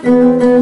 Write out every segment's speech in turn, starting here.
Buenos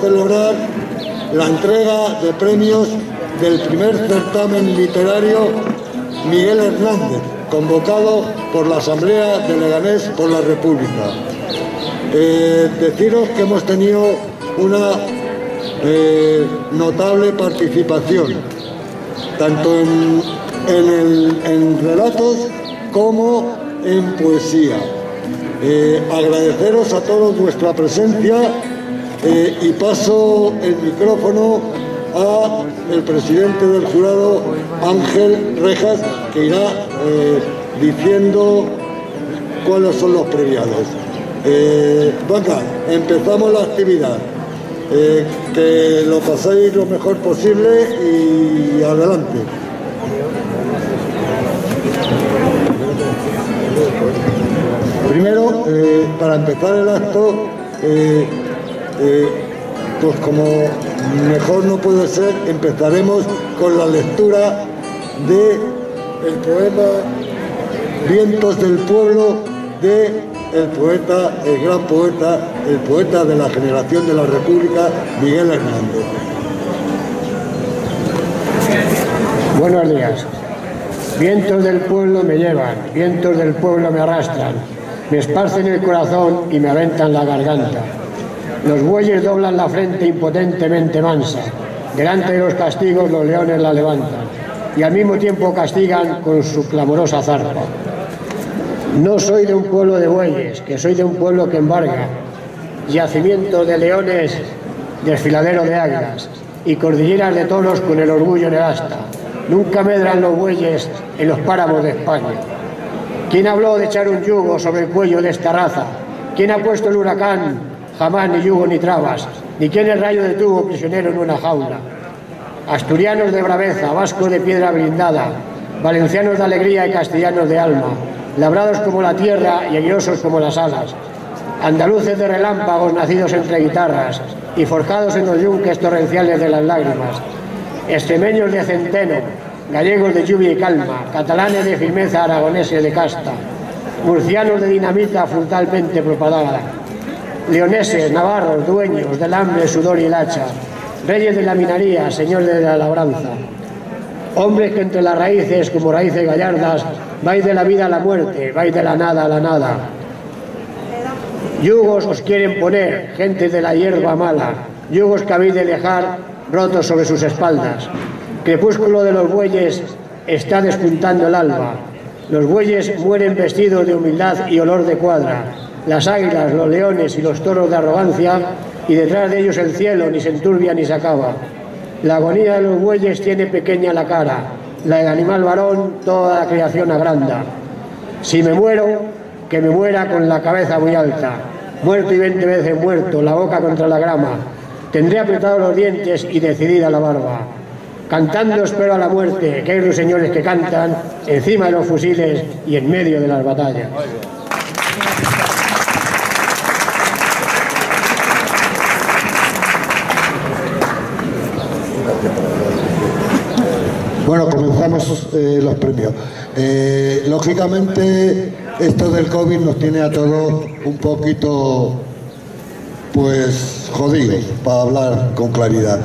celebrar la entrega de premios del primer certamen literario Miguel Hernández, convocado por la Asamblea de Leganés por la República. Eh, deciros que hemos tenido una eh, notable participación, tanto en, en el- en relatos como en poesía. Eh, agradeceros a todos vuestra presencia eh, y paso el micrófono a el presidente del jurado, Ángel Rejas, que irá eh, diciendo cuáles son los premiados. Eh, venga, empezamos la actividad. Que lo paséis lo mejor posible y adelante. Primero, para empezar el acto, eh, pues como mejor no puede ser, empezaremos con la lectura de el poema Vientos del Pueblo de el poeta, el gran poeta, el poeta de la generación de la República, Miguel Hernández. Buenos días. Vientos del pueblo me llevan, vientos del pueblo me arrastran, me esparcen el corazón y me aventan la garganta. Los bueyes doblan la frente impotentemente mansa, delante de los castigos los leones la levantan y al mismo tiempo castigan con su clamorosa zarpa. No soy de un pueblo de bueyes, que soy de un pueblo que embarga, yacimientos de leones, desfiladero de águilas y cordilleras de toros con el orgullo en el asta. Nunca medran los bueyes en los páramos de España. ¿Quién habló de echar un yugo sobre el cuello de esta raza? ¿Quién ha puesto el huracán? Jamás ni yugo ni trabas. Ni quién el rayo detuvo prisionero en una jaula. Asturianos de braveza, vascos de piedra blindada, valencianos de alegría y castellanos de alma, labrados como la tierra y aguiosos como las alas, andaluces de relámpagos nacidos entre guitarras y forjados en los yunques torrenciales de las lágrimas, extremeños de centeno, gallegos de lluvia y calma, catalanes de firmeza, aragoneses de casta, murcianos de dinamita frutalmente propagada, leoneses, navarros, dueños del hambre, sudor y el hacha, reyes de la minaría, señores de la labranza, hombres que entre las raíces, como raíces gallardas, vais de la vida a la muerte, vais de la nada a la nada. Yugos os quieren poner, gente de la hierba mala, yugos que habéis de dejar rotos sobre sus espaldas. Crepúsculo de los bueyes está despuntando el alba. Los bueyes mueren vestidos de humildad y olor de cuadra. Las águilas, los leones y los toros de arrogancia, y detrás de ellos el cielo ni se enturbia ni se acaba. La agonía de los bueyes tiene pequeña la cara, la del animal varón toda la creación agranda. Si me muero, que me muera con la cabeza muy alta, muerto y veinte veces muerto, la boca contra la grama. Tendré apretados los dientes y decidida la barba. Cantando espero a la muerte, que hay ruiseñores que cantan encima de los fusiles y en medio de las batallas. Bueno, comenzamos eh, los premios. Eh, lógicamente, esto del COVID nos tiene a todos un poquito, pues, jodidos, para hablar con claridad.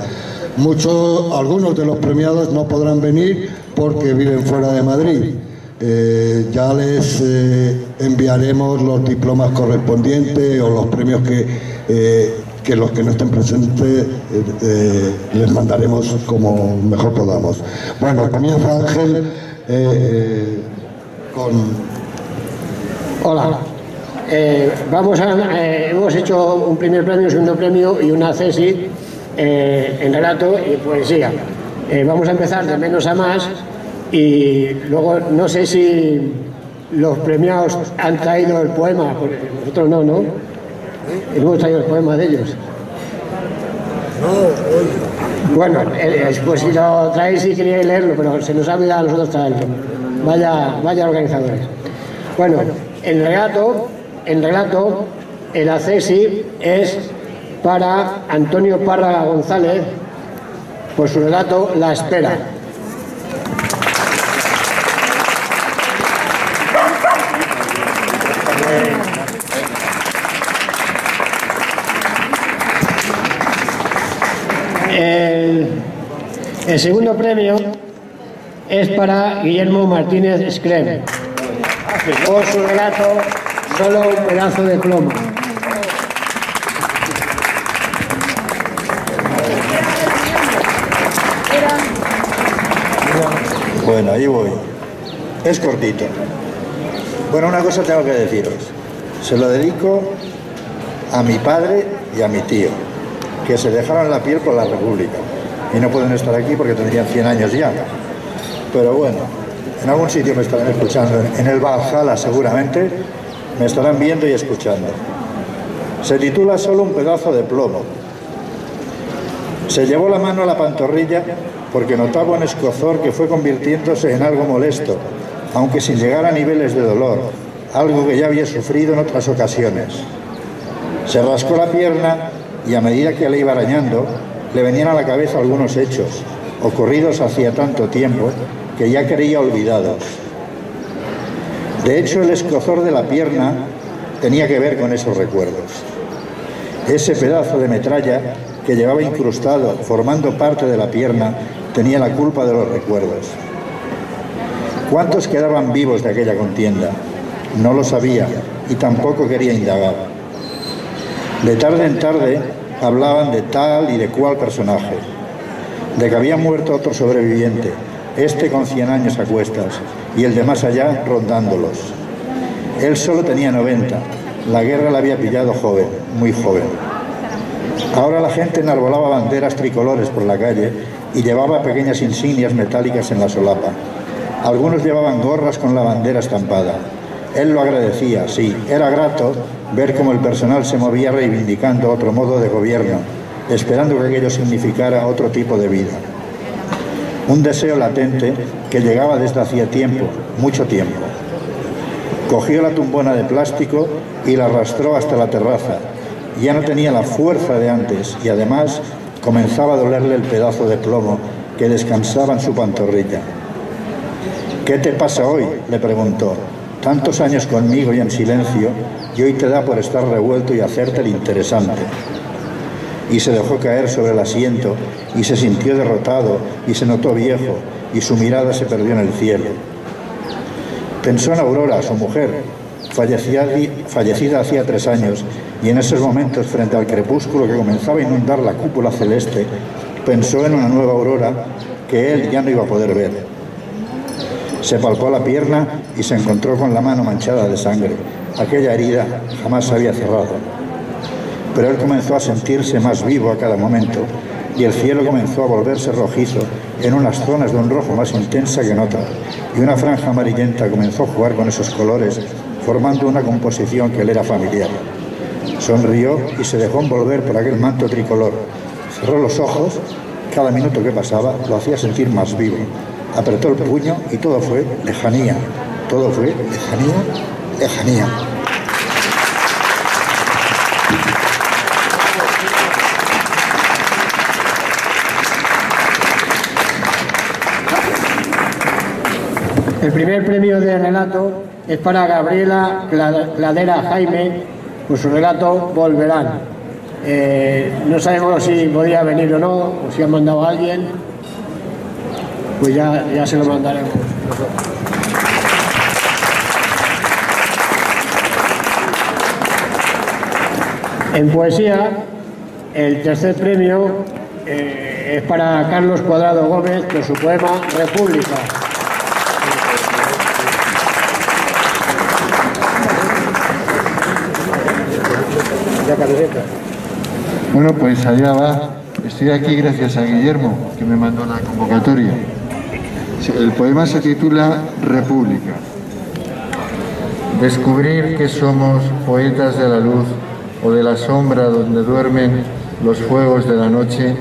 Muchos, algunos de los premiados no podrán venir porque viven fuera de Madrid. Eh, ya les enviaremos los diplomas correspondientes o los premios que, que los que no estén presentes eh, eh, les mandaremos como mejor podamos. Bueno, comienza Ángel eh, con... Hola. Eh, vamos a, hemos hecho un primer premio, un segundo premio y una eh, en relato y poesía. Vamos a empezar de menos a más y luego no sé si los premiados han traído el poema, porque nosotros no, ¿no? Hemos traído el poema de ellos. Bueno, pues si lo traéis si queréis leerlo, pero se nos ha olvidado a nosotros traerlo. Vaya, vaya organizadores. Bueno, en relato, en relato, el accesi es para Antonio Párraga González por su relato La Espera. El, segundo premio es para Guillermo Martínez Screm por su relato Solo un pedazo de plomo. Bueno, ahí voy. Es cortito. Bueno, una cosa tengo que deciros. Se lo dedico a mi padre y a mi tío, que se dejaron la piel por la República. Y no pueden estar aquí porque tendrían 100 años ya. Pero bueno, en algún sitio me estarán escuchando. En el Valhalla seguramente me estarán viendo y escuchando. Se titula Solo un pedazo de plomo. Se llevó la mano a la pantorrilla porque notaba un escozor que fue convirtiéndose en algo molesto, aunque sin llegar a niveles de dolor, algo que ya había sufrido en otras ocasiones. Se rascó la pierna y a medida que le iba arañando, le venían a la cabeza algunos hechos, ocurridos hacía tanto tiempo, que ya creía olvidados. De hecho, el escozor de la pierna tenía que ver con esos recuerdos. Ese pedazo de metralla que llevaba incrustado, formando parte de la pierna, tenía la culpa de los recuerdos. ¿Cuántos quedaban vivos de aquella contienda? No lo sabía y tampoco quería indagar. De tarde en tarde hablaban de tal y de cual personaje, de que había muerto otro sobreviviente, este con 100 años a cuestas y el de más allá rondándolos. Él solo tenía 90, la guerra la había pillado joven, muy joven. Ahora la gente enarbolaba banderas tricolores por la calle y llevaba pequeñas insignias metálicas en la solapa. Algunos llevaban gorras con la bandera estampada. Él lo agradecía, sí, era grato ver cómo el personal se movía reivindicando otro modo de gobierno, esperando que aquello significara otro tipo de vida. Un deseo latente que llegaba desde hacía tiempo, mucho tiempo. Cogió la tumbona de plástico y la arrastró hasta la terraza. Ya no tenía la fuerza de antes y además comenzaba a dolerle el pedazo de plomo que descansaba en su pantorrilla. ¿Qué te pasa hoy? le preguntó. Tantos años conmigo y en silencio, y hoy te da por estar revuelto y hacerte el interesante. Y se dejó caer sobre el asiento y se sintió derrotado y se notó viejo y su mirada se perdió en el cielo. Pensó en Aurora, su mujer, fallecida, fallecida hacía tres años, y en esos momentos, frente al crepúsculo que comenzaba a inundar la cúpula celeste, pensó en una nueva aurora que él ya no iba a poder ver. Se palpó la pierna y se encontró con la mano manchada de sangre. Aquella herida jamás se había cerrado. Pero él comenzó a sentirse más vivo a cada momento y el cielo comenzó a volverse rojizo en unas zonas de un rojo más intensa que en otras, y una franja amarillenta comenzó a jugar con esos colores, formando una composición que le era familiar. Sonrió y se dejó envolver por aquel manto tricolor. Cerró los ojos, cada minuto que pasaba lo hacía sentir más vivo. Apretó el puño y todo fue lejanía. Todo fue lejanía, lejanía. El primer premio de relato es para Gabriela Cladera Jaime por su relato Volverán. Eh, no sabemos si podía venir o no, o si ha mandado a alguien, pues ya, ya se lo mandaremos. En poesía, el tercer premio eh, es para Carlos Cuadrado Gómez por su poema República. Bueno, pues allá va estoy aquí gracias a Guillermo, que me mandó la convocatoria. El poema se titula República. Descubrir que somos poetas de la luz o de la sombra donde duermen los fuegos de la noche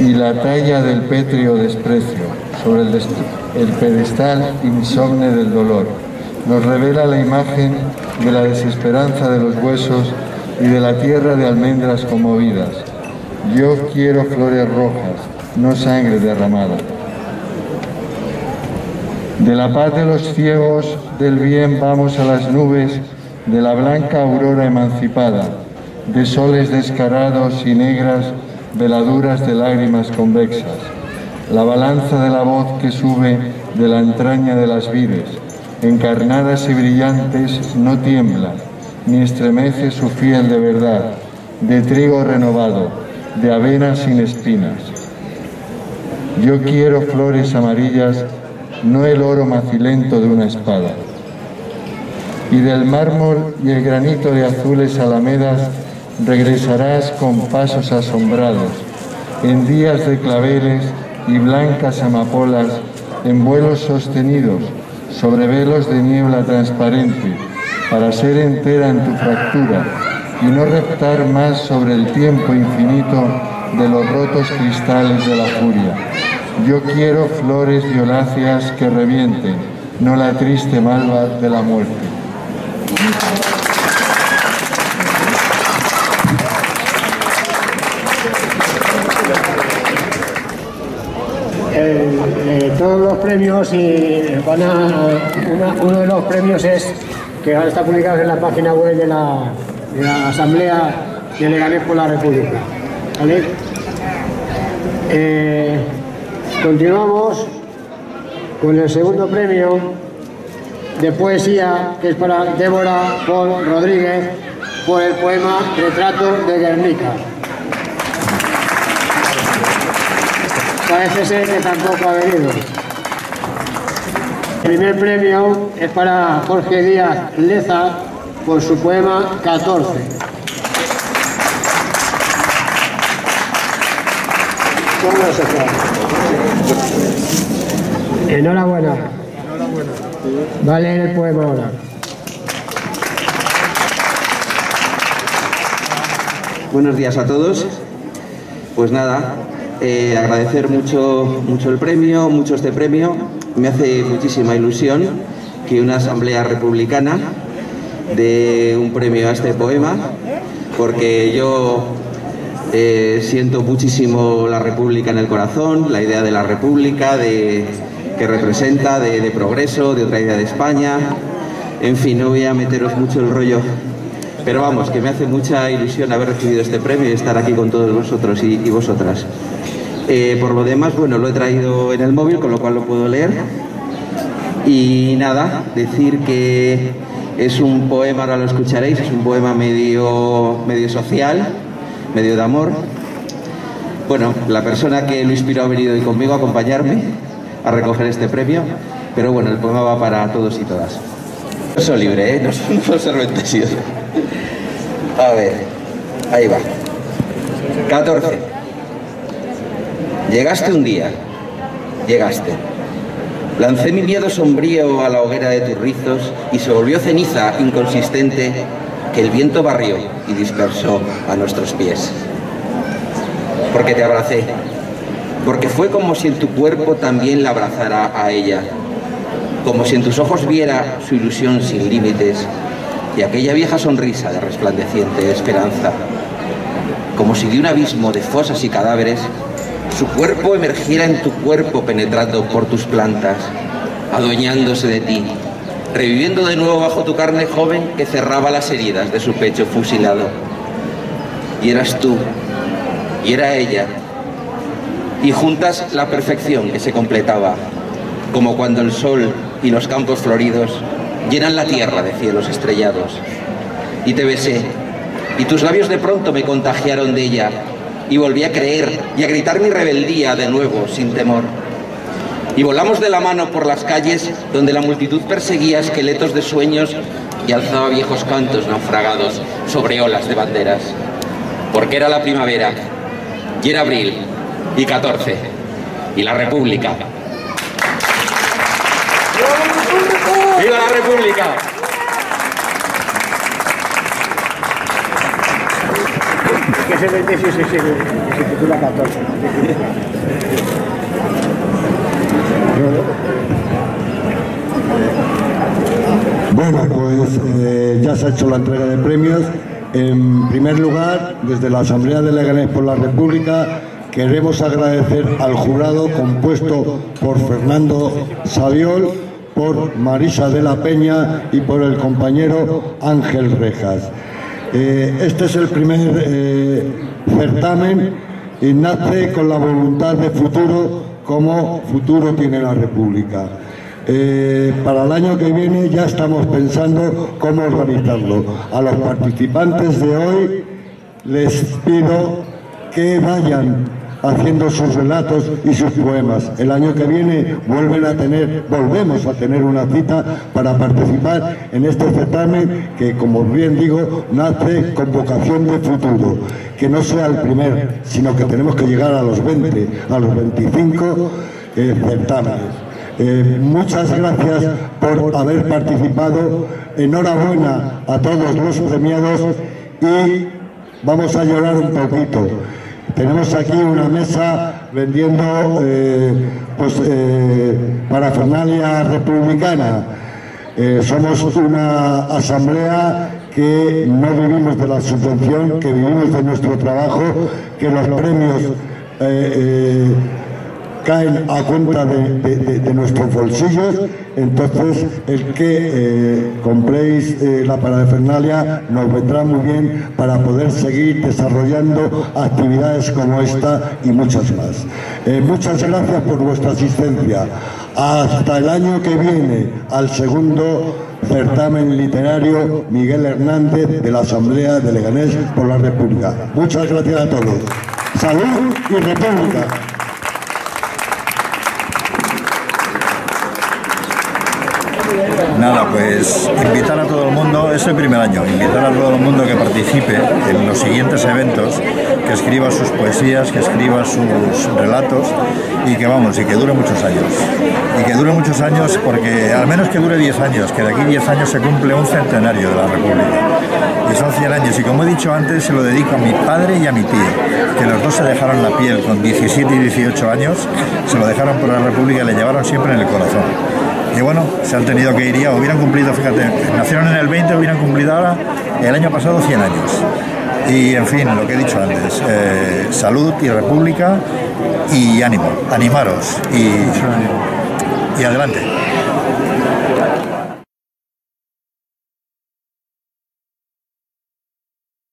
y la talla del pétreo desprecio sobre el, el pedestal insomne del dolor. Nos revela la imagen de la desesperanza de los huesos y de la tierra de almendras conmovidas. Yo quiero flores rojas, no sangre derramada. De la paz de los ciegos, del bien vamos a las nubes, de la blanca aurora emancipada, de soles descarados y negras veladuras de lágrimas convexas, la balanza de la voz que sube de la entraña de las vides, encarnadas y brillantes, no tiembla, ni estremece su fiel de verdad, de trigo renovado, de avena sin espinas. Yo quiero flores amarillas, no el oro macilento de una espada. Y del mármol y el granito de azules alamedas regresarás con pasos asombrados, en días de claveles y blancas amapolas, en vuelos sostenidos, sobre velos de niebla transparente, para ser entera en tu fractura y no reptar más sobre el tiempo infinito de los rotos cristales de la furia. Yo quiero flores violáceas que revienten, no la triste malva de la muerte. Eh, todos los premios y van a, uno de los premios es que ahora está publicado en la página web de la, Asamblea de Leganés por la República. Eh, continuamos con el segundo premio de poesía que es para Débora Paul Rodríguez por el poema Retrato de Guernica. Parece ser que tampoco ha venido. El primer premio es para Jorge Díaz Leza por su poema 14. Enhorabuena. Enhorabuena. Va a leer el poema ahora. Buenos días a todos. Pues nada, eh, agradecer mucho, mucho el premio, mucho este premio. Me hace muchísima ilusión que una asamblea republicana dé un premio a este poema, porque yo eh, siento muchísimo la república en el corazón, la idea de la república, de, que representa, de, progreso, de otra idea de España. En fin, no voy a meteros mucho el rollo pero vamos, que me hace mucha ilusión haber recibido este premio y estar aquí con todos vosotros y vosotras. Eh, por lo demás, bueno, lo he traído en el móvil, con lo cual lo puedo leer. Y nada, decir que es un poema, ahora lo escucharéis, es un poema medio, medio social, medio de amor. Bueno, la persona que lo inspiró ha venido hoy conmigo a acompañarme a recoger este premio, pero bueno, el poema va para todos y todas. Soy libre, ¿eh? No, no ser A ver, ahí va. 14. Llegaste un día, llegaste. Lancé mi miedo sombrío a la hoguera de tus rizos y se volvió ceniza inconsistente que el viento barrió y dispersó a nuestros pies. Porque te abracé, porque fue como si en tu cuerpo también la abrazara a ella, como si en tus ojos viera su ilusión sin límites y aquella vieja sonrisa de resplandeciente esperanza, como si de un abismo de fosas y cadáveres su cuerpo emergiera en tu cuerpo penetrando por tus plantas, adueñándose de ti, reviviendo de nuevo bajo tu carne joven que cerraba las heridas de su pecho fusilado. Y eras tú, y era ella, y juntas la perfección que se completaba, como cuando el sol y los campos floridos llenan la tierra de cielos estrellados. Y te besé, y tus labios de pronto me contagiaron de ella, y volví a creer y a gritar mi rebeldía de nuevo, sin temor. Y volamos de la mano por las calles donde la multitud perseguía esqueletos de sueños y alzaba viejos cantos naufragados sobre olas de banderas. Porque era la primavera, y era abril, y 14, y la República. ¡Viva la República! Se, titula 14. Bueno, pues eh, ya se ha hecho la entrega de premios. En primer lugar, desde la Asamblea de Leganés por la República, queremos agradecer al jurado compuesto por Fernando Saviol, por Marisa de la Peña y por el compañero Ángel Rejas. Eh, este es el primer eh, certamen y nace con la voluntad de futuro como futuro tiene la República. Eh, para el año que viene ya estamos pensando cómo organizarlo. A los participantes de hoy les pido que vayan haciendo sus relatos y sus poemas. El año que viene vuelven a tener, volvemos a tener una cita para participar en este certamen que, como bien digo, nace con vocación de futuro. Que no sea el primer, sino que tenemos que llegar a los 20, a los 25 eh. Eh, muchas gracias por haber participado. Enhorabuena a todos los premiados y vamos a llorar un poquito. Tenemos aquí una mesa vendiendo eh, pues, eh, parafernalia republicana. Eh, somos una asamblea que no vivimos de la subvención, que vivimos de nuestro trabajo, que los premios eh, caen a cuenta de, de- nuestros bolsillos, entonces el que eh, compréis eh, la parafernalia nos vendrá muy bien para poder seguir desarrollando actividades como esta y muchas más. Eh, muchas gracias por vuestra asistencia. Hasta el año que viene, al segundo certamen literario Miguel Hernández de la Asamblea de Leganés por la República. Muchas gracias a todos. Salud y República. Nada, pues invitar a todo el mundo, es el primer año, invitar a todo el mundo que participe en los siguientes eventos, que escriba sus poesías, que escriba sus relatos y que vamos, y que dure muchos años. Y que dure muchos años porque, al menos que dure 10 años, que de aquí 10 años se cumple un centenario de la República. Y son 100 años, y como he dicho antes, se lo dedico a mi padre y a mi tío, que los dos se dejaron la piel con 17 y 18 años, se lo dejaron por la República y le llevaron siempre en el corazón. Y bueno, se han tenido que ir ya, hubieran cumplido, fíjate, nacieron en el 20, hubieran cumplido ahora, el año pasado, 100 años. Y en fin, lo que he dicho antes, eh, salud y república y ánimo, animaros y, y adelante.